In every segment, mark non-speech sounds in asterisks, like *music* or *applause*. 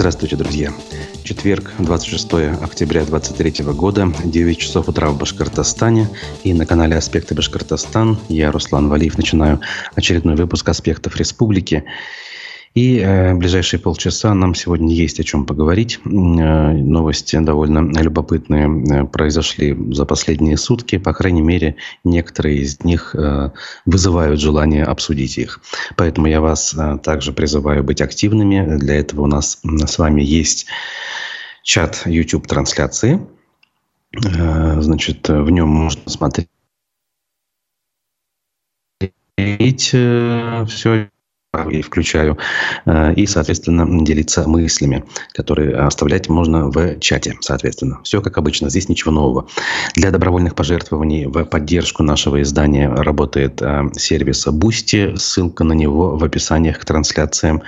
Здравствуйте, друзья. Четверг, 26 октября 2023 года, 9 часов утра в Башкортостане. И на канале «Аспекты Башкортостан» я, Руслан Валиев, начинаю очередной выпуск «Аспектов Республики». И э, ближайшие полчаса нам сегодня есть о чем поговорить. Э, новости довольно любопытные э, произошли за последние сутки. По крайней мере, некоторые из них э, вызывают желание обсудить их. Поэтому я вас э, также призываю быть активными. Для этого у нас с вами есть чат YouTube-трансляции. Э, значит, в нем можно смотреть э, все и включаю, э, и, соответственно, делиться мыслями, которые оставлять можно в чате, соответственно. Все как обычно, здесь ничего нового. Для добровольных пожертвований в поддержку нашего издания работает э, сервис Boosty, ссылка на него в описаниях к трансляциям,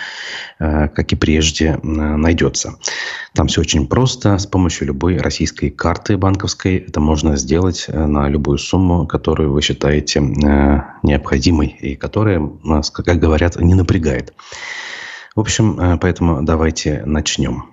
как и прежде, найдется. Там все очень просто, с помощью любой российской карты банковской это можно сделать на любую сумму, которую вы считаете необходимой и которая, как говорят, не напрягает. В общем, э, поэтому давайте начнем.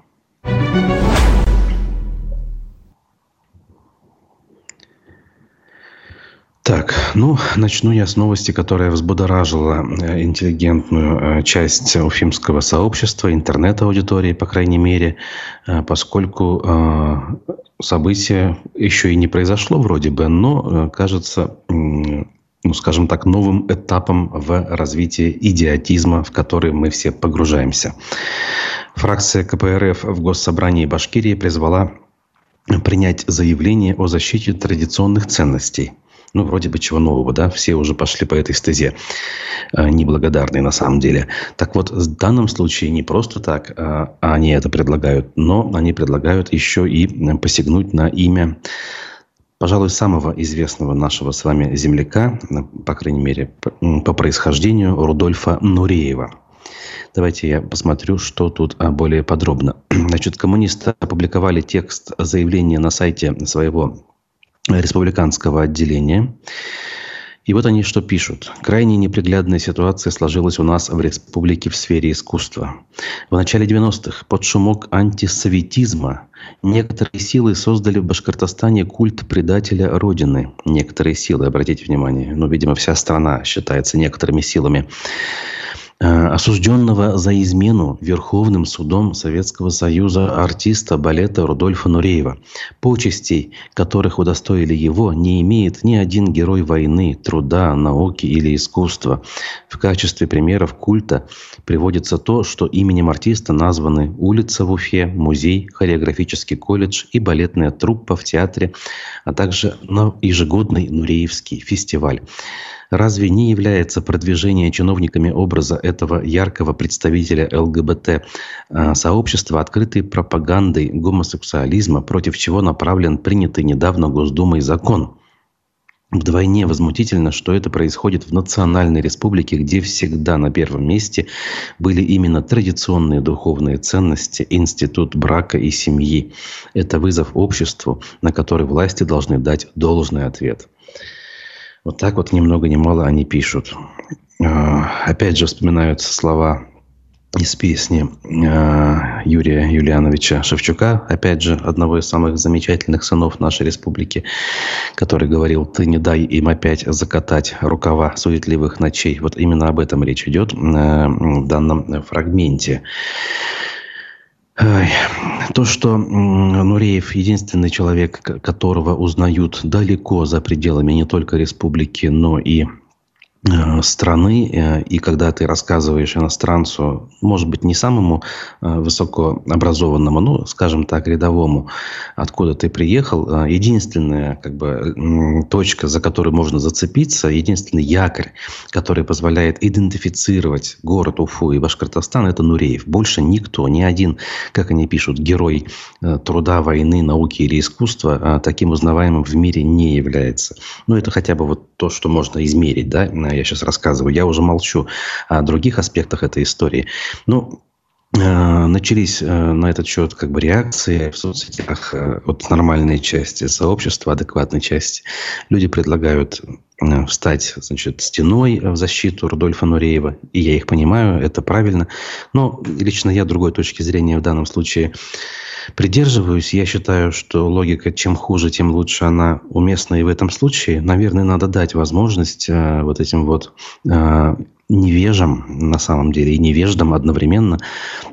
Так, ну, начну я с новости, которая взбудоражила э, интеллигентную э, часть уфимского сообщества, интернет-аудитории, по крайней мере, поскольку событие еще и не произошло вроде бы, но, кажется, ну, скажем так, новым этапом в развитии идиотизма, в который мы все погружаемся. Фракция КПРФ в Госсобрании Башкирии призвала принять заявление о защите традиционных ценностей. Ну, вроде бы чего нового, да? Все уже пошли по этой стезе. Э, неблагодарные на самом деле. Так вот, в данном случае не просто так э, они это предлагают, но они предлагают еще и посягнуть на имя пожалуй, самого известного нашего с вами земляка, по крайней мере, по происхождению, Рудольфа Нуреева. Давайте я посмотрю, что тут а, более подробно. *clears throat* Значит, коммунисты опубликовали текст заявления на сайте своего республиканского отделения. И вот они что пишут. Крайне неприглядная ситуация сложилась у нас в республике в сфере искусства. В начале 90-х под шумок антисоветизма некоторые силы создали в Башкортостане культ предателя Родины. Некоторые силы, обратите внимание. Ну, видимо, вся страна считается некоторыми силами. Э, осужденного за измену Верховным судом Советского Союза артиста балета Рудольфа Нуреева. Почестей, которых удостоили его, не имеет ни один герой войны, труда, науки или искусства. В качестве примеров культа приводится то, что именем артиста названы улица в Уфе, музей, хореографический колледж и балетная труппа в театре, а также ежегодный Нуреевский фестиваль. Разве не является продвижение чиновниками образа этого яркого представителя ЛГБТ-сообщества а, открытой пропагандой гомосексуализма, против чего направлен принятый недавно Госдумой закон? Вдвойне возмутительно, что это происходит в национальной республике, где всегда на первом месте были именно традиционные духовные ценности, институт брака и семьи. Это вызов обществу, на который власти должны дать должный ответ. Вот так вот ни много ни мало они пишут. А, опять же вспоминаются слова из песни а, Юрия Юлиановича Шевчука, опять же, одного из самых замечательных сынов нашей республики, который говорил, ты не дай им опять закатать рукава суетливых ночей. Вот именно об этом речь идет а, в данном фрагменте. То, что Нуреев единственный человек, которого узнают далеко за пределами не только республики, но и страны, э, и когда ты рассказываешь иностранцу, может быть, не самому э, высокообразованному, ну, скажем так, рядовому, откуда ты приехал, единственная как бы, точка, за которую можно зацепиться, единственный якорь, который позволяет идентифицировать город Уфу и Башкортостан, это Нуреев. Больше никто, ни один, как они пишут, герой труда, войны, науки или искусства таким узнаваемым в мире не является. Ну, это хотя бы вот то, что можно измерить, да, я сейчас рассказываю. Я уже молчу о других аспектах этой истории. Ну, Э, начались э, на этот счет как бы реакции в соцсетях э, от нормальной части сообщества, адекватной части. Люди предлагают встать значит, стеной в защиту Рудольфа Нуреева. И я их понимаю, это правильно. Но лично я другой точки зрения в данном случае придерживаюсь. Я считаю, что логика чем хуже, тем лучше она уместна и в этом случае. Наверное, надо дать возможность вот этим вот невежам, на самом деле, и невеждам одновременно э,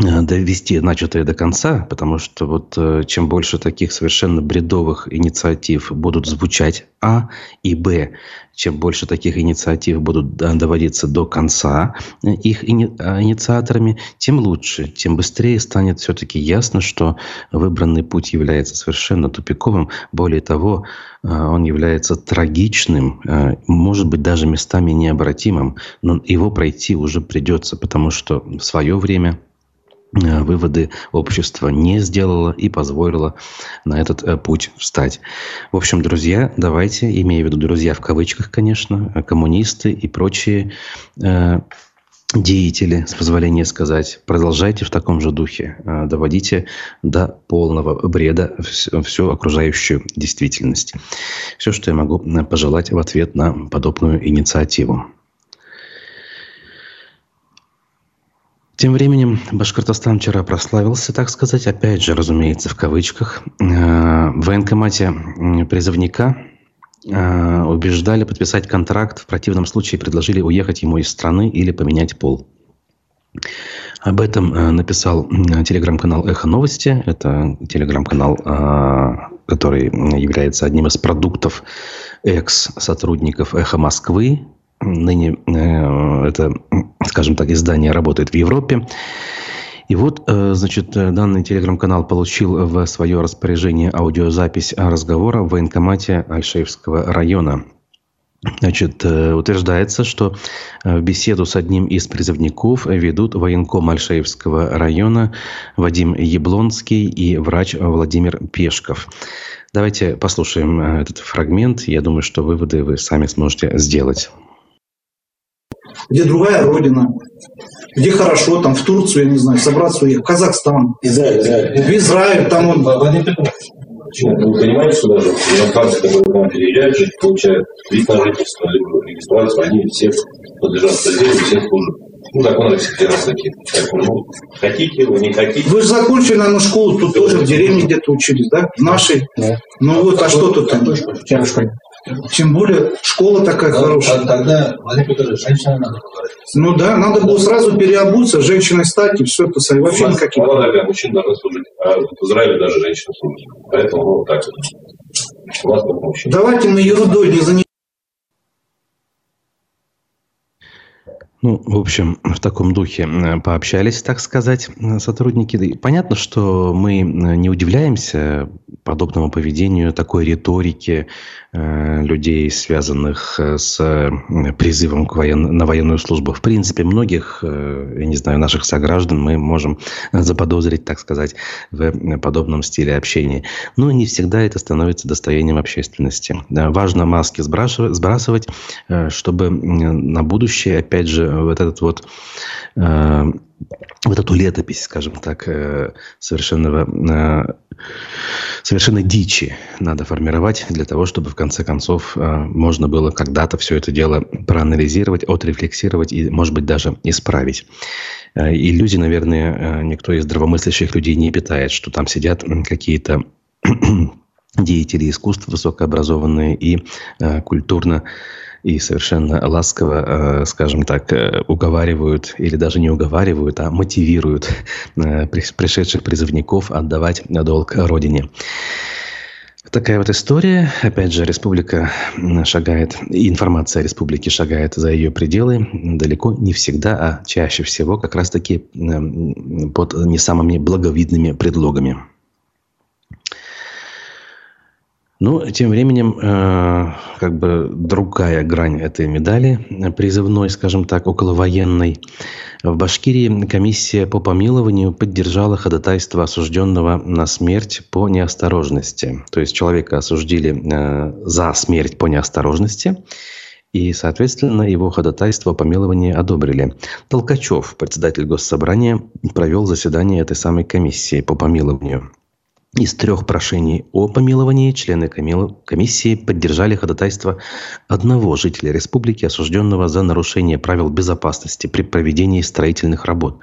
довести начатое до конца, потому что вот э, чем больше таких совершенно бредовых инициатив будут звучать, а, и б, чем больше таких инициатив будут доводиться до конца э, их ини инициаторами, тем лучше, тем быстрее станет все-таки ясно, что выбранный путь является совершенно тупиковым. Более того, он является трагичным, может быть, даже местами необратимым, но его пройти уже придется, потому что в свое время Э, выводы общество не сделало и позволило на этот э, путь встать. В общем, друзья, давайте, имея в виду друзья в кавычках, конечно, э, коммунисты и прочие э, деятели, с позволения сказать, продолжайте в таком же духе, э, доводите до полного бреда всю, всю окружающую действительность. Все, что я могу пожелать в ответ на подобную инициативу. Тем временем Башкортостан вчера прославился, так сказать, опять же, разумеется, в кавычках. Э, в военкомате призывника э, убеждали подписать контракт, в противном случае предложили уехать ему из страны или поменять пол. Об этом э, написал телеграм-канал «Эхо новости». Это телеграм-канал, который является одним из продуктов экс-сотрудников «Эхо Москвы», Ныне э, это, скажем так, издание работает в Европе. И вот, э, значит, данный телеграм-канал получил в свое распоряжение аудиозапись разговора в военкомате Альшеевского района. Значит, э, утверждается, что беседу с одним из призывников ведут военком Альшеевского района Вадим Яблонский и врач Владимир Пешков. Давайте послушаем этот фрагмент. Я думаю, что выводы вы сами сможете сделать где другая родина, где хорошо, там в Турцию, я не знаю, собраться уехать, в Казахстан. Израиль, Израиль. В Израиль, там он... Почему? Вы понимаете, что даже иностранцы, которые к нам переезжают, жить, получают вид на жительство, либо регистрацию, они все подлежат содержанию, всем служат. Ну, законы всех раз такие. ну, хотите вы, не хотите. Вы же закончили, наверное, школу, тут тоже в деревне где-то учились, да? В нашей? Да. Ну вот, а что тут там? В школе. Тем более школа такая Но, хорошая. Тогда, Владимир Петрович, женщина надо говорить. Ну да, надо было сразу переобуться, женщиной стать и все это вообще никаких. Молодая мужчина должна служить, а в Израиле даже женщина служит. Поэтому вот так. У вас Давайте мы ерундой не занимаемся. Ну, в общем, в таком духе пообщались, так сказать, сотрудники. Понятно, что мы не удивляемся подобному поведению, такой риторике э, людей, связанных э, с призывом к воен... на военную службу. В принципе, многих, э, я не знаю, наших сограждан мы можем заподозрить, так сказать, в подобном стиле общения. Но не всегда это становится достоянием общественности. Важно маски сбрасывать, чтобы на будущее, опять же, вот этот вот э, вот эту летопись, скажем так, э, совершенного, э, совершенно дичи надо формировать для того, чтобы в конце концов э, можно было когда-то все это дело проанализировать, отрефлексировать и, может быть, даже исправить. Э, иллюзий, наверное, никто из здравомыслящих людей не питает, что там сидят какие-то *clears throat* деятели искусств высокообразованные и культурно и совершенно ласково, э, скажем так, э, уговаривают или даже не уговаривают, а мотивируют э, пришедших призывников отдавать долг Родине. Такая вот история. Опять же, республика шагает, информация о республике шагает за ее пределы далеко не всегда, а чаще всего как раз-таки под не самыми благовидными предлогами. Ну, тем временем, э, как бы другая грань этой медали, э, призывной, скажем так, околовоенной. В Башкирии комиссия по помилованию поддержала ходатайство осужденного на смерть по неосторожности. То есть человека осудили э, за смерть по неосторожности. И, соответственно, его ходатайство о помиловании одобрили. Толкачев, председатель Госсобрания, провел заседание этой самой комиссии по помилованию. Из трех прошений о помиловании члены комиссии поддержали ходатайство одного жителя республики, осужденного за нарушение правил безопасности при проведении строительных работ.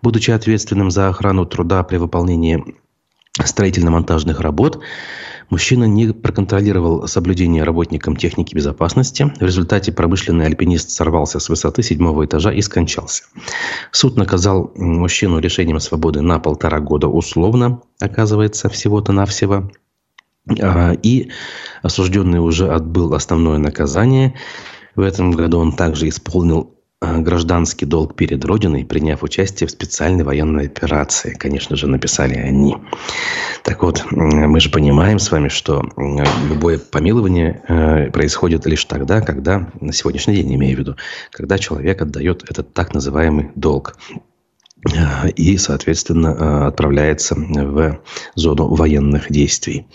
Будучи ответственным за охрану труда при выполнении строительно-монтажных работ, Мужчина не проконтролировал соблюдение работникам техники безопасности. В результате промышленный альпинист сорвался с высоты седьмого этажа и скончался. Суд наказал мужчину решением свободы на полтора года условно, оказывается, всего-то навсего. А, и осужденный уже отбыл основное наказание. В этом году он также исполнил гражданский долг перед Родиной, приняв участие в специальной военной операции. Конечно же, написали они. Так вот, мы же понимаем с вами, что любое помилование э, происходит лишь тогда, когда, на сегодняшний день имею в виду, когда человек отдает этот так называемый долг э, и, соответственно, отправляется в зону военных действий.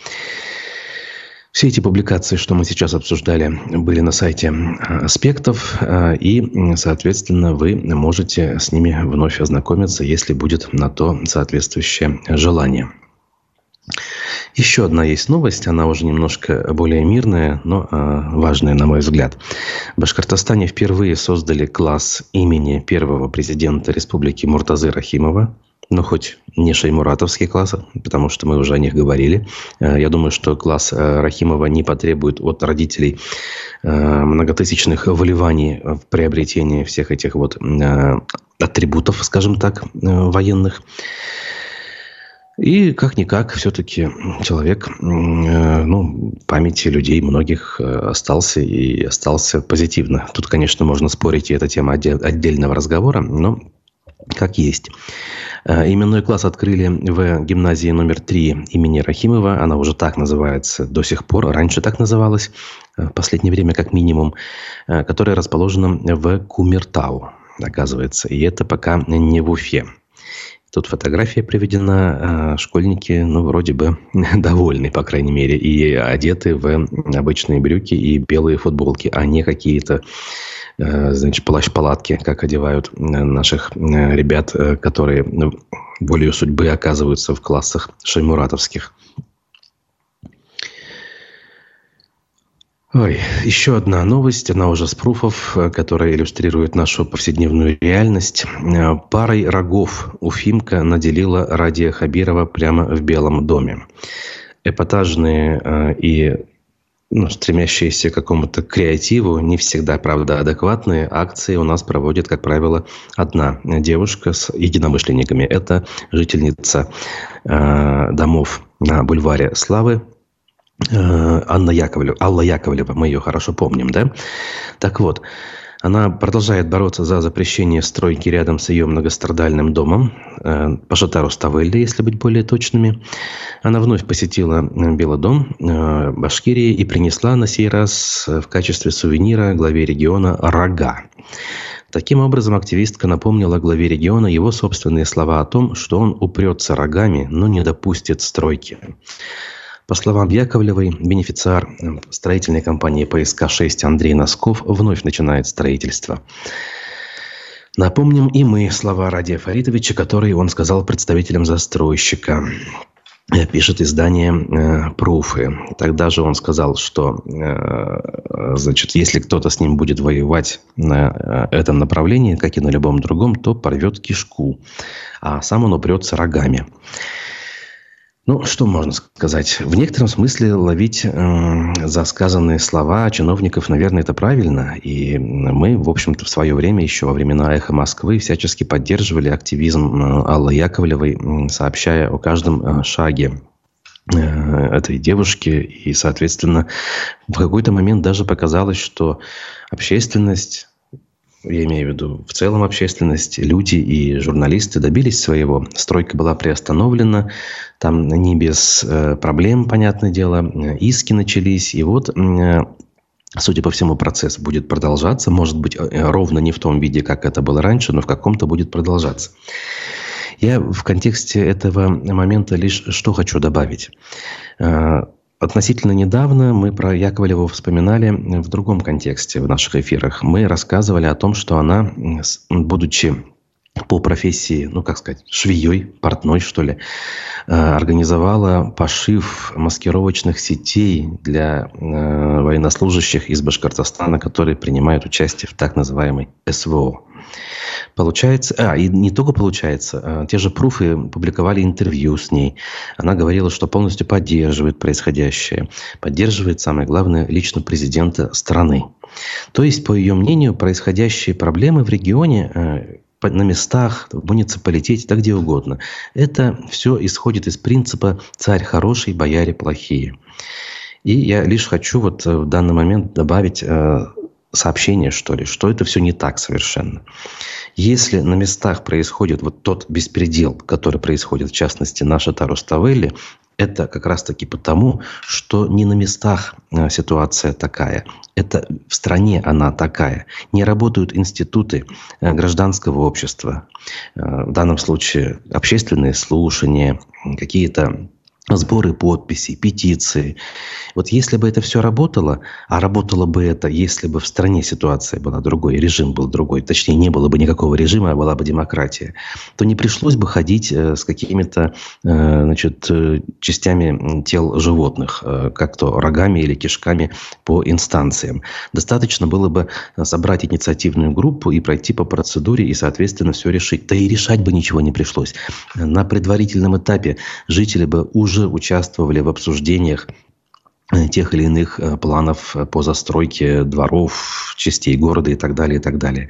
Все эти публикации, что мы сейчас обсуждали, были на сайте аспектов, э, и, соответственно, вы можете с ними вновь ознакомиться, если будет на то соответствующее желание. Еще одна есть новость, она уже немножко более мирная, но э, важная, на мой взгляд. В Башкортостане впервые создали класс имени первого президента Республики Муртазы Рахимова – ну, хоть не шеймуратовский класс, потому что мы уже о них говорили. Э, я думаю, что класс э, Рахимова не потребует от родителей э, многотысячных вливаний в приобретение всех этих вот атрибутов, скажем так, военных. И как-никак все-таки человек, ну, памяти людей многих остался и остался позитивно. Тут, конечно, можно спорить, и это тема отдельного разговора, но как есть. Э, именной класс открыли в гимназии номер 3 имени Рахимова. Она уже так называется до сих пор. Раньше так называлась, э, в последнее время как минимум, э, которая расположена в Кумертау, оказывается. И это пока не в Уфе. Тут фотография приведена. Школьники, ну, вроде бы *laughs* довольны, по крайней мере, и одеты в обычные брюки и белые футболки, а не какие-то значит, плащ-палатки, как одевают э, наших э, ребят, которые ну, волею судьбы оказываются в классах шаймуратовских. Ой, еще одна новость, она уже с пруфов, которая иллюстрирует нашу повседневную реальность. Парой рогов Уфимка наделила Радия Хабирова прямо в Белом доме. Эпатажные и ну, стремящиеся к какому-то креативу, не всегда, правда, адекватные акции у нас проводит, как правило, одна девушка с единомышленниками. Это жительница э, домов на бульваре Славы, э, Анна Яковлева, Алла Яковлева, мы ее хорошо помним, да? Так вот, она продолжает бороться за запрещение стройки рядом с ее многострадальным домом, э, Пашатару Ставелли, если быть более точными. Она вновь посетила э, Белый дом э, Башкирии и принесла на сей раз в качестве сувенира главе региона рога. Таким образом, активистка напомнила главе региона его собственные слова о том, что он упрется рогами, но не допустит стройки. По словам Яковлевой, бенефициар э, строительной компании ПСК-6 Андрей Носков вновь начинает строительство. Напомним и мы слова Радия Фаритовича, которые он сказал представителям застройщика э, пишет издание э, «Пруфы». Тогда же он сказал, что э, значит, если кто-то с ним будет воевать на э, этом направлении, как и на любом другом, то порвет кишку, а сам он упрется рогами. Ну, что можно сказать? В некотором смысле ловить э, за сказанные слова чиновников, наверное, это правильно. И мы, в общем-то, в свое время, еще во времена «Эхо Москвы», всячески поддерживали активизм э, Аллы Яковлевой, сообщая о каждом э, шаге э, этой девушки. И, соответственно, в какой-то момент даже показалось, что общественность я имею в виду в целом общественность, люди и журналисты добились своего. Стройка была приостановлена, там не без э, проблем, понятное дело, иски начались. И вот э, Судя по всему, процесс будет продолжаться. Может быть, э, ровно не в том виде, как это было раньше, но в каком-то будет продолжаться. Я в контексте этого момента лишь что хочу добавить. Относительно недавно мы про Яковлеву вспоминали в другом контексте в наших эфирах. Мы рассказывали о том, что она, будучи по профессии, ну, как сказать, швеей, портной, что ли, э, организовала пошив маскировочных сетей для э, военнослужащих из Башкортостана, которые принимают участие в так называемой СВО. Получается, а, и не только получается, а, те же пруфы публиковали интервью с ней. Она говорила, что полностью поддерживает происходящее, поддерживает, самое главное, лично президента страны. То есть, по ее мнению, происходящие проблемы в регионе э, на местах, в муниципалитете, да где угодно. Это все исходит из принципа «царь хороший, бояре плохие». И я лишь хочу вот э, в данный момент добавить э, сообщение, что ли, что это все не так совершенно. Если на местах происходит вот тот беспредел, который происходит, в частности, наша Таруставелли, это как раз-таки потому, что не на местах э, ситуация такая. Это в стране она такая. Не работают институты э, гражданского общества. Э, в данном случае общественные слушания, какие-то сборы подписей, петиции. Вот если бы это все работало, а работало бы это, если бы в стране ситуация была другой, режим был другой, точнее, не было бы никакого режима, а была бы демократия, то не пришлось бы ходить э, с какими-то э, значит, э, частями тел животных, как то рогами или кишками по инстанциям. Достаточно было бы собрать инициативную группу и пройти по процедуре и, соответственно, все решить. Да и решать бы ничего не пришлось. На предварительном этапе жители бы уже уже участвовали в обсуждениях э, тех или иных э, планов по застройке дворов, частей города и так далее, и так далее.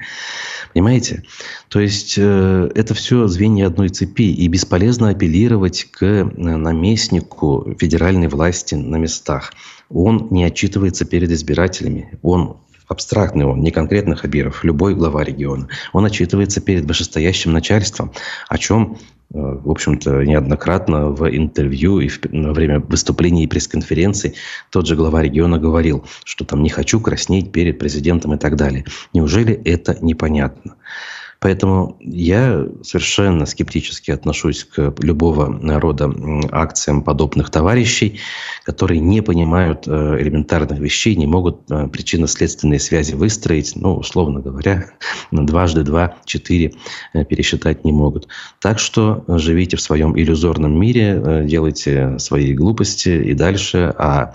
Понимаете? То есть э, это все звенья одной цепи, и бесполезно апеллировать к наместнику федеральной власти на местах. Он не отчитывается перед избирателями, он абстрактный он, не конкретно Хабиров, любой глава региона. Он отчитывается перед вышестоящим начальством, о чем Э, в общем-то, неоднократно в интервью и во время выступлений и пресс-конференций тот же глава региона говорил, что там не хочу краснеть перед президентом и так далее. Неужели это непонятно? Поэтому я совершенно скептически отношусь к любого рода акциям подобных товарищей, которые не понимают э, элементарных вещей, не могут э, причинно-следственные связи выстроить, ну, условно говоря, дважды два, четыре э, пересчитать не могут. Так что живите в своем иллюзорном мире, делайте свои глупости и дальше, а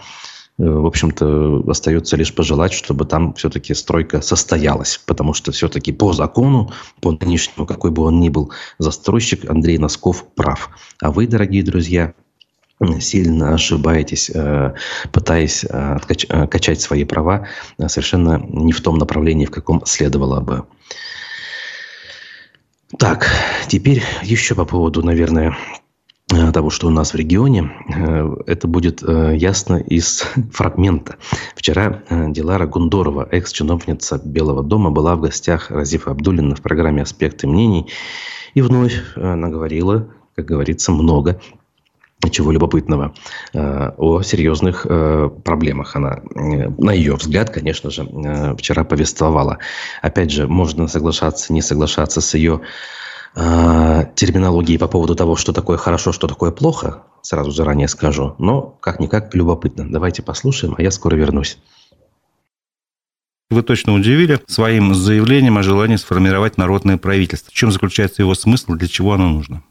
в общем-то, остается лишь пожелать, чтобы там все-таки стройка состоялась. Потому что все-таки по закону, по нынешнему, какой бы он ни был, застройщик Андрей Носков прав. А вы, дорогие друзья, сильно ошибаетесь, э, пытаясь э, качать свои права совершенно не в том направлении, в каком следовало бы. Так, теперь еще по поводу, наверное, Э, того, что у нас в регионе, э, это будет э, ясно из *laughs* фрагмента. Вчера Дилара Гундорова, экс-чиновница Белого дома, была в гостях Разифа Абдулина в программе «Аспекты мнений» и вновь наговорила, как говорится, много чего любопытного, о серьезных проблемах. Она, на ее взгляд, конечно же, вчера повествовала. Опять же, можно соглашаться, не соглашаться с ее э, терминологии по поводу того, что такое хорошо, что такое плохо, сразу заранее скажу, но как-никак любопытно. Давайте послушаем, а я скоро вернусь. Вы точно удивили своим заявлением о желании сформировать народное правительство. В чем заключается его смысл, для чего оно нужно?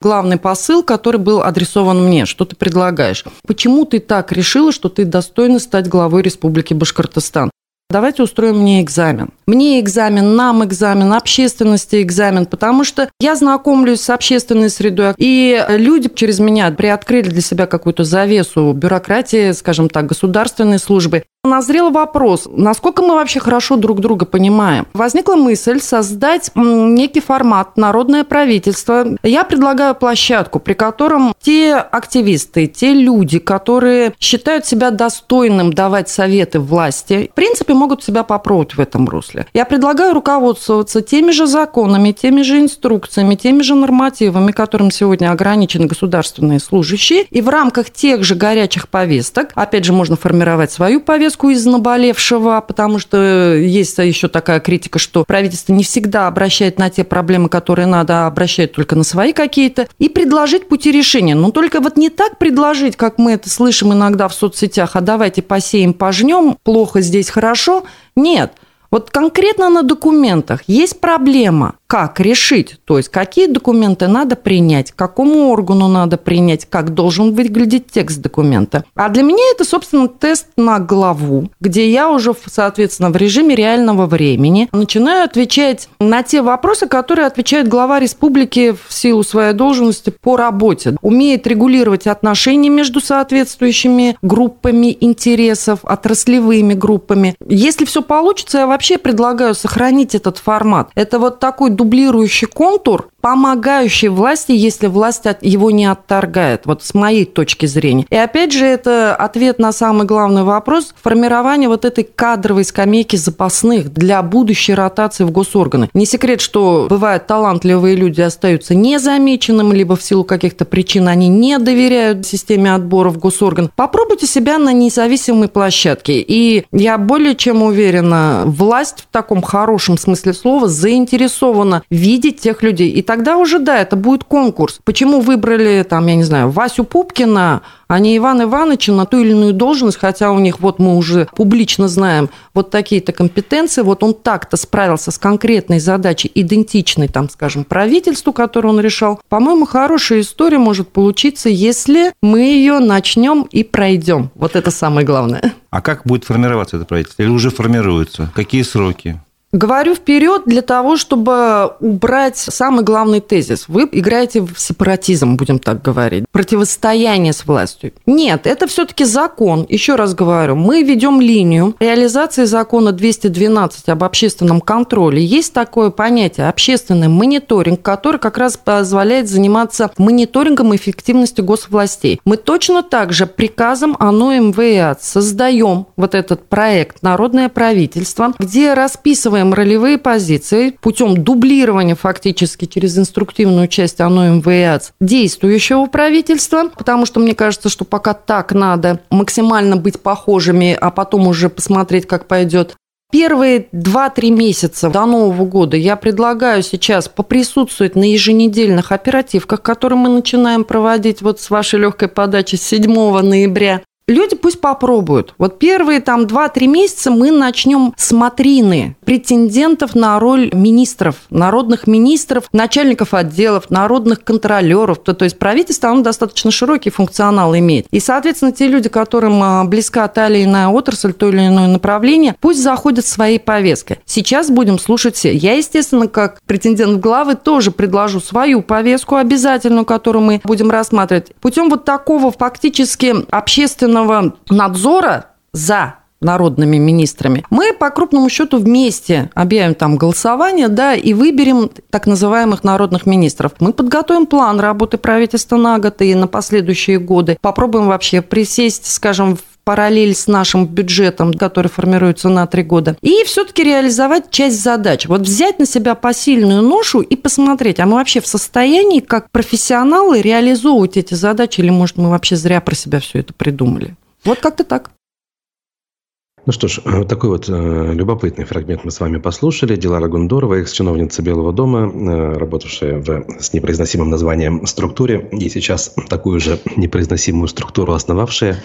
главный посыл, который был адресован мне, что ты предлагаешь. Почему ты так решила, что ты достойна стать главой Республики Башкортостан? Давайте устроим мне экзамен. Мне экзамен, нам экзамен, общественности экзамен, потому что я знакомлюсь с общественной средой, и люди через меня приоткрыли для себя какую-то завесу бюрократии, скажем так, государственной службы. Назрел вопрос, насколько мы вообще хорошо друг друга понимаем. Возникла мысль создать некий формат «Народное правительство». Я предлагаю площадку, при котором те активисты, те люди, которые считают себя достойным давать советы власти, в принципе, могут себя попробовать в этом русле. Я предлагаю руководствоваться теми же законами, теми же инструкциями, теми же нормативами, которым сегодня ограничены государственные служащие, и в рамках тех же горячих повесток, опять же, можно формировать свою повестку, повестку из наболевшего, потому что есть еще такая критика, что правительство не всегда обращает на те проблемы, которые надо, а обращает только на свои какие-то, и предложить пути решения. Но только вот не так предложить, как мы это слышим иногда в соцсетях, а давайте посеем, пожнем, плохо здесь, хорошо. Нет – вот конкретно на документах есть проблема как решить, то есть какие документы надо принять, какому органу надо принять, как должен выглядеть текст документа. А для меня это, собственно, тест на главу, где я уже, соответственно, в режиме реального времени начинаю отвечать на те вопросы, которые отвечает глава республики в силу своей должности по работе. Умеет регулировать отношения между соответствующими группами интересов, отраслевыми группами. Если все получится, я вообще предлагаю сохранить этот формат. Это вот такой дублирующий контур, помогающий власти, если власть его не отторгает, вот с моей точки зрения. И опять же, это ответ на самый главный вопрос – формирование вот этой кадровой скамейки запасных для будущей ротации в госорганы. Не секрет, что бывают талантливые люди остаются незамеченными, либо в силу каких-то причин они не доверяют системе отбора в госорган. Попробуйте себя на независимой площадке. И я более чем уверена, власть в таком хорошем смысле слова заинтересована видеть тех людей. И тогда уже, да, это будет конкурс. Почему выбрали, там, я не знаю, Васю Пупкина, а не Ивана Ивановича на ту или иную должность, хотя у них, вот мы уже публично знаем, вот такие-то компетенции, вот он так-то справился с конкретной задачей, идентичной, там, скажем, правительству, которую он решал. По-моему, хорошая история может получиться, если мы ее начнем и пройдем. Вот это самое главное. А как будет формироваться это правительство? Или уже формируется? Какие сроки? Говорю вперед для того, чтобы убрать самый главный тезис. Вы играете в сепаратизм, будем так говорить, противостояние с властью. Нет, это все-таки закон. Еще раз говорю, мы ведем линию реализации закона 212 об общественном контроле. Есть такое понятие общественный мониторинг, который как раз позволяет заниматься мониторингом эффективности госвластей. Мы точно так же приказом ОНО МВА создаем вот этот проект «Народное правительство», где расписываем отстаиваем ролевые позиции путем дублирования фактически через инструктивную часть ОНО МВАЦ действующего правительства, потому что мне кажется, что пока так надо максимально быть похожими, а потом уже посмотреть, как пойдет. Первые 2-3 месяца до Нового года я предлагаю сейчас поприсутствовать на еженедельных оперативках, которые мы начинаем проводить вот с вашей легкой подачи с 7 ноября люди пусть попробуют. Вот первые там 2-3 месяца мы начнем с матрины претендентов на роль министров, народных министров, начальников отделов, народных контролеров. То, то есть правительство, оно достаточно широкий функционал имеет. И, соответственно, те люди, которым а, близка та или иная отрасль, то или иное направление, пусть заходят своей повесткой. Сейчас будем слушать все. Я, естественно, как претендент в главы, тоже предложу свою повестку обязательную, которую мы будем рассматривать. Путем вот такого фактически общественного общественного надзора за народными министрами, мы по крупному счету вместе объявим там голосование, да, и выберем так называемых народных министров. Мы подготовим план работы правительства на год и на последующие годы. Попробуем вообще присесть, скажем, параллель с нашим бюджетом, который формируется на три года, и все-таки реализовать часть задач. Вот взять на себя посильную ношу и посмотреть, а мы вообще в состоянии, как профессионалы, реализовывать эти задачи, или, может, мы вообще зря про себя все это придумали. Вот как-то так. Ну что ж, вот такой вот э, любопытный фрагмент мы с вами послушали. Дилара Гундорова, экс-чиновница Белого дома, э, работавшая в, с непроизносимым названием структуре, и сейчас такую же непроизносимую структуру основавшая.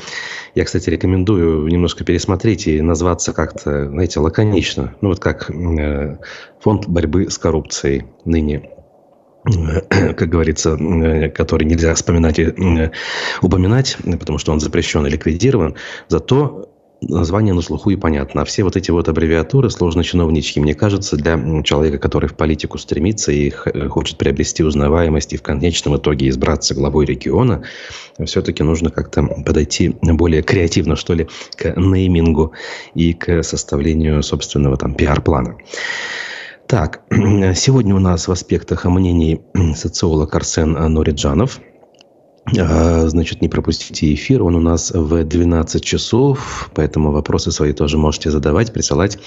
Я, кстати, рекомендую немножко пересмотреть и назваться как-то, знаете, лаконично. Ну вот как э, фонд борьбы с коррупцией ныне *clears throat* как говорится, э, который нельзя вспоминать и э, упоминать, потому что он запрещен и ликвидирован. Зато название на слуху и понятно. А все вот эти вот аббревиатуры сложно-чиновничьи, мне кажется, для человека, который в политику стремится и хочет приобрести узнаваемость и в конечном итоге избраться главой региона, все-таки нужно как-то подойти более креативно, что ли, к неймингу и к составлению собственного там пиар-плана. Так, *clears throat* сегодня у нас в аспектах мнений *clears throat* социолог Арсен Нориджанов – значит, не пропустите эфир. Он у нас в 12 часов, поэтому вопросы свои тоже можете задавать, присылать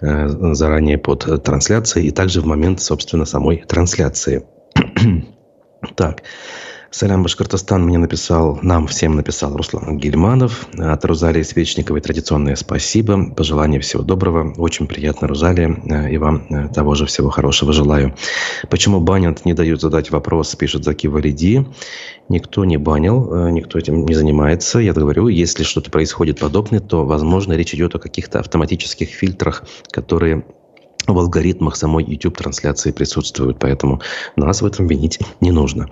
э, заранее под трансляцией и также в момент, собственно, самой трансляции. *clears throat* так, Салям Башкортостан мне написал, нам всем написал Руслан Гельманов. От Розалии Свечниковой традиционное спасибо. Пожелание всего доброго. Очень приятно, Розалия. И вам э, того же всего хорошего желаю. Почему банят, не дают задать вопрос, пишет Заки Валиди. Никто не банил, э, никто этим не занимается. Я говорю, если что-то происходит подобное, то, возможно, речь идет о каких-то автоматических фильтрах, которые в алгоритмах самой YouTube-трансляции присутствуют. Поэтому нас в этом винить не нужно.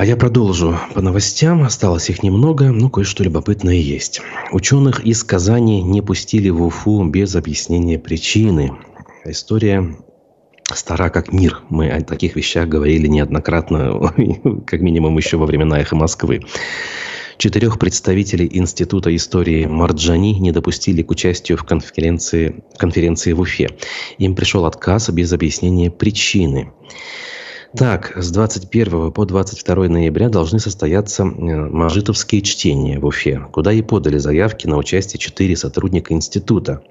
А я продолжу по новостям. Осталось их немного, но кое-что любопытное есть. Ученых из Казани не пустили в Уфу без объяснения причины. История стара как мир. Мы о таких вещах говорили неоднократно, *laughs* как минимум еще во времена «Эхо Москвы». Четырех представителей Института истории Марджани не допустили к участию в конференции, конференции в Уфе. Им пришел отказ без объяснения причины. Так, с 21 по 22 ноября должны состояться э, мажитовские чтения в Уфе, куда и подали заявки на участие четыре сотрудника института.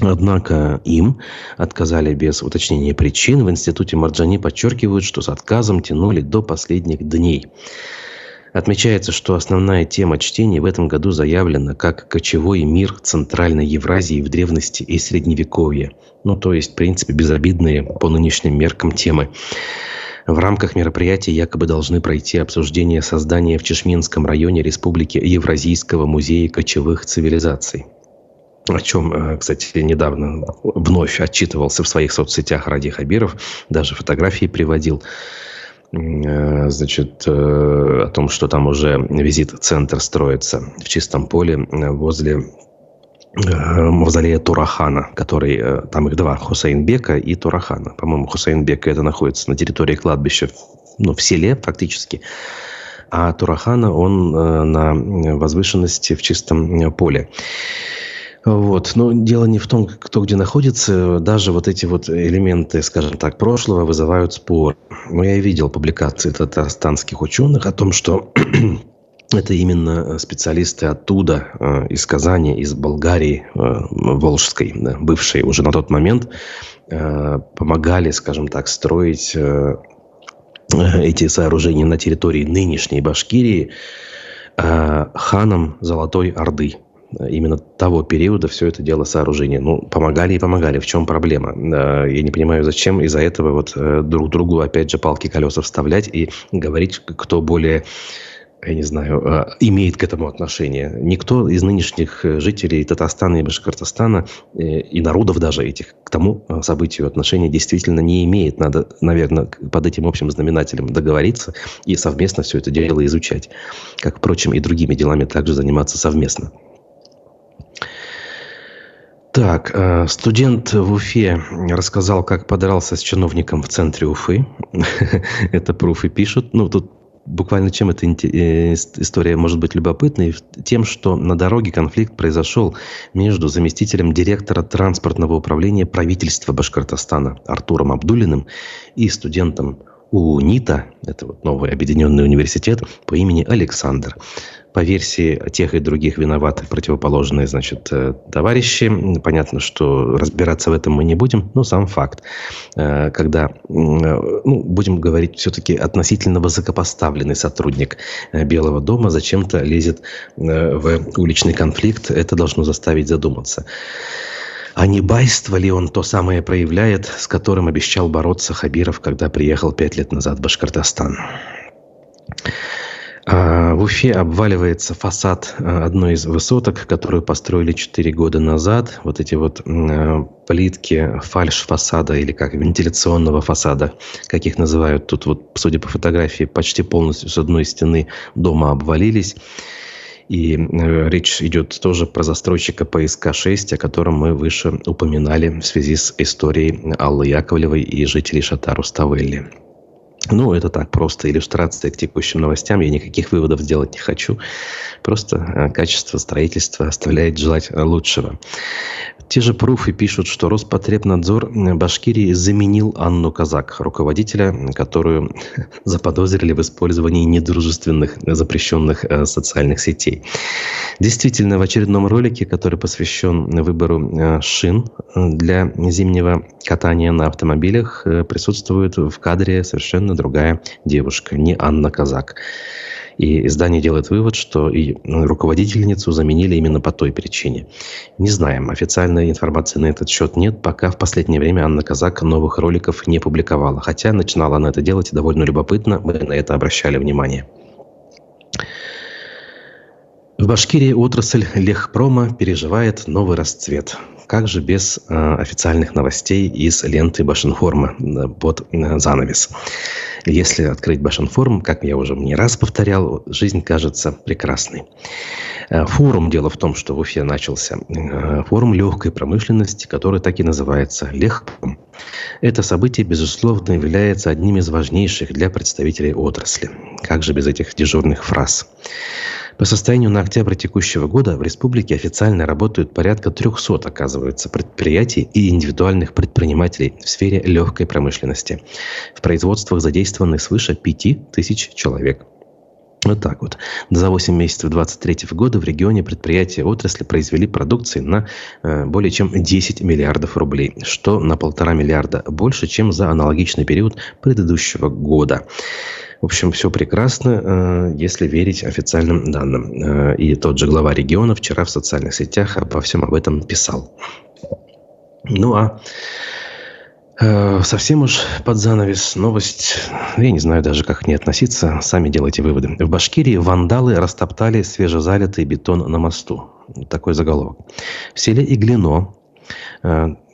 Однако им отказали без уточнения причин. В институте Марджани подчеркивают, что с отказом тянули до последних дней. Отмечается, что основная тема чтений в этом году заявлена как «Кочевой мир Центральной Евразии в древности и Средневековье». Ну, то есть, в принципе, безобидные по нынешним меркам темы. В рамках мероприятия якобы должны пройти обсуждение создания в Чешминском районе Республики Евразийского музея кочевых цивилизаций. О чем, э, кстати, недавно вновь отчитывался в своих соцсетях Ради Хабиров, даже фотографии приводил э, значит, э, о том, что там уже визит-центр строится в чистом поле возле мавзолея Турахана, который, э, там их два, Хусейнбека и Турахана. По-моему, Хусейнбека это находится на территории кладбища, ну, в селе фактически. А Турахана, он э, на возвышенности в чистом поле. Вот. Но дело не в том, кто где находится. Даже вот эти вот элементы, скажем так, прошлого вызывают спор. Но я видел публикации татарстанских ученых о том, что это именно э, специалисты оттуда, э, из Казани, из Болгарии, э, Волжской, бывшей уже на тот момент, помогали, скажем так, строить эти сооружения на территории нынешней Башкирии ханом Золотой Орды. Именно того периода все это дело сооружения. Ну, помогали и помогали. В чем проблема? Я не понимаю, зачем из-за этого вот друг другу, опять же, палки колеса вставлять и говорить, кто более я не знаю, а, имеет к этому отношение. Никто из нынешних э, жителей Татарстана и Башкортостана э, и народов даже этих к тому э, событию отношения действительно не имеет. Надо, наверное, под этим общим знаменателем договориться и совместно все это дело изучать. Как, впрочем, и другими делами также заниматься совместно. Так, студент в Уфе рассказал, как подрался с чиновником в центре Уфы. *laughs* Это пруфы пишут. Ну, тут буквально чем эта э, история может быть любопытной? Тем, что на дороге конфликт произошел между заместителем директора транспортного управления правительства Башкортостана Артуром Абдулиным и студентом УНИТа, это вот новый объединенный университет, по имени Александр. По версии тех и других виноваты противоположные, значит, э, товарищи. Понятно, что разбираться в этом мы не будем, но сам факт. Э, когда, э, ну, будем говорить, все-таки относительно высокопоставленный сотрудник Белого дома зачем-то лезет в уличный конфликт, это должно заставить задуматься. А не байство ли он то самое проявляет, с которым обещал бороться Хабиров, когда приехал пять лет назад в Башкортостан? А, в Уфе обваливается фасад а, одной из высоток, которую построили 4 года назад. Вот эти вот а, плитки фальш-фасада или как вентиляционного фасада, как их называют. Тут вот, судя по фотографии, почти полностью с одной стены дома обвалились. И э, речь идет тоже про застройщика ПСК-6, о котором мы выше упоминали в связи с историей Аллы Яковлевой и жителей Шатару Ставелли. Ну, это так, просто иллюстрация к текущим новостям. Я никаких выводов сделать не хочу. Просто э, качество строительства оставляет желать лучшего. Те же пруфы пишут, что Роспотребнадзор Башкирии заменил Анну Казак, руководителя, которую *laughs* заподозрили в использовании недружественных запрещенных э, социальных сетей. Действительно, в очередном ролике, который посвящен выбору э, шин для зимнего катания на автомобилях, э, присутствует в кадре совершенно другая девушка, не Анна Казак. И издание делает вывод, что и руководительницу заменили именно по той причине. Не знаем. Официальной информации на этот счет нет. Пока в последнее время Анна Казак новых роликов не публиковала. Хотя начинала она это делать довольно любопытно. Мы на это обращали внимание. В Башкирии отрасль лехпрома переживает новый расцвет. Как же без э, официальных новостей из ленты Башинформа э, под э, занавес? Если открыть Башинформ, как я уже не раз повторял, жизнь кажется прекрасной. Э, форум, дело в том, что в Уфе начался э, форум легкой промышленности, который так и называется «Лехпром». Это событие, безусловно, является одним из важнейших для представителей отрасли. Как же без этих дежурных фраз? По состоянию на октябрь текущего года в республике официально работают порядка 300, оказывается, предприятий и индивидуальных предпринимателей в сфере легкой промышленности. В производствах задействованы свыше 5000 человек. Вот так вот. За 8 месяцев 2023 года в регионе предприятия отрасли произвели продукции на э, более чем 10 миллиардов рублей, что на полтора миллиарда больше, чем за аналогичный период предыдущего года. В общем, все прекрасно, э, если верить официальным данным. Э, и тот же глава региона вчера в социальных сетях обо всем об этом писал. Ну а э, совсем уж под занавес новость, я не знаю даже, как к ней относиться, сами делайте выводы. В Башкирии вандалы растоптали свежезалитый бетон на мосту. Такой заголовок. В селе Иглино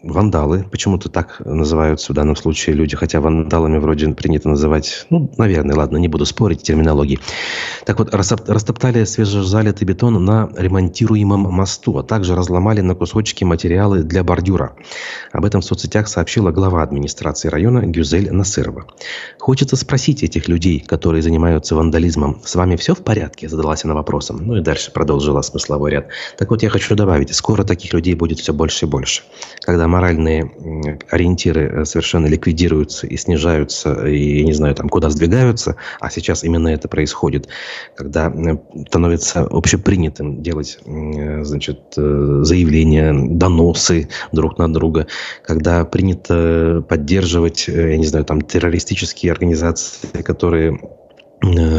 вандалы, почему-то так называются в данном случае люди, хотя вандалами вроде принято называть, ну, наверное, ладно, не буду спорить терминологии. Так вот, растоптали свежезалитый бетон на ремонтируемом мосту, а также разломали на кусочки материалы для бордюра. Об этом в соцсетях сообщила глава администрации района Гюзель Насырова. Хочется спросить этих людей, которые занимаются вандализмом, с вами все в порядке? Задалась она вопросом. Ну и дальше продолжила смысловой ряд. Так вот, я хочу добавить, скоро таких людей будет все больше и больше. Когда моральные ориентиры э, совершенно ликвидируются и снижаются, и, не знаю, там, куда сдвигаются, а сейчас именно это происходит, когда э, становится общепринятым делать, э, значит, заявления, доносы друг на друга, когда принято поддерживать, я не знаю, там, террористические организации, которые Э,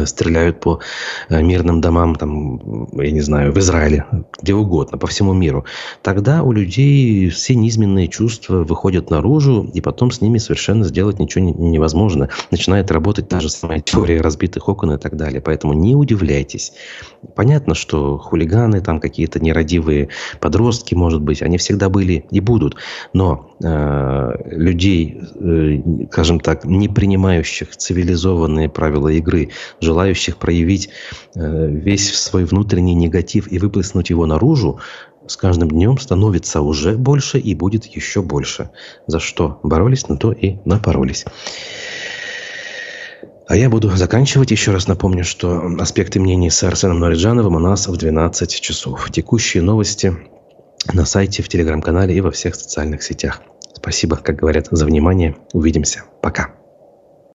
стреляют по э, мирным домам, там, я не знаю, в Израиле, где угодно, по всему миру, тогда у людей все низменные чувства выходят наружу, и потом с ними совершенно сделать ничего невозможно. Начинает работать та же самая теория разбитых окон и так далее. Поэтому не удивляйтесь. Понятно, что хулиганы, там какие-то нерадивые подростки, может быть, они всегда были и будут. Но э, людей, э, скажем так, не принимающих цивилизованные правила игры, желающих проявить э, весь свой внутренний негатив и выплеснуть его наружу, с каждым днем становится уже больше и будет еще больше. За что боролись, на то и напоролись. А я буду заканчивать. Еще раз напомню, что аспекты мнений с Арсеном Нариджановым у нас в 12 часов. Текущие новости на сайте, в телеграм-канале и во всех социальных сетях. Спасибо, как говорят, за внимание. Увидимся. Пока.